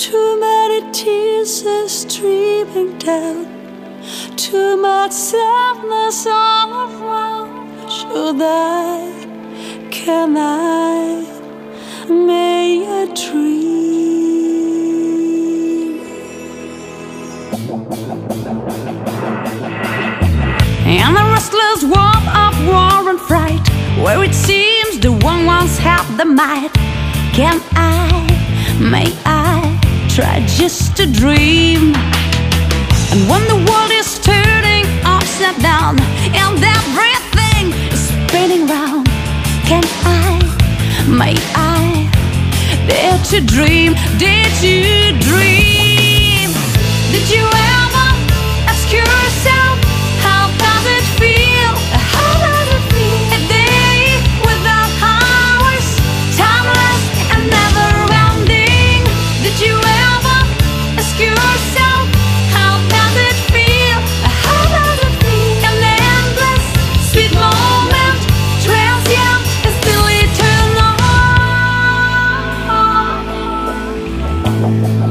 Too many tears are streaming down. Too much sadness all around. Should I? Can I? May I dream? And the restless world of war and fright, where it seems the one ones have the might. Can I? May I? Just to dream. And when the world is turning upside down and everything is spinning round, can I, may I dare to dream? Did you dream? Did you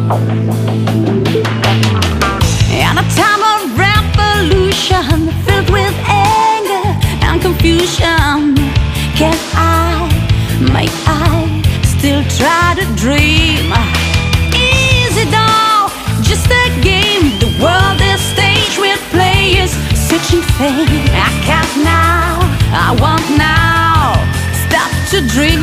In a time of revolution filled with anger and confusion, can I, still try to dream? Is it all just a game? The world is stage with players searching fame. I now, I want now. Stop to dream,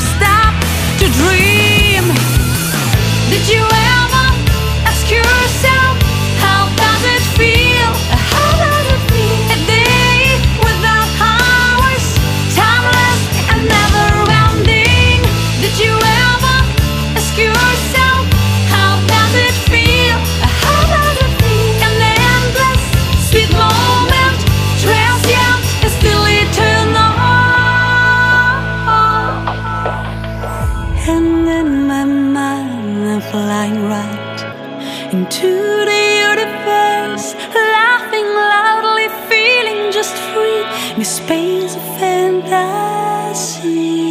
flying right into the universe, laughing loudly, feeling just free in a space of fantasy.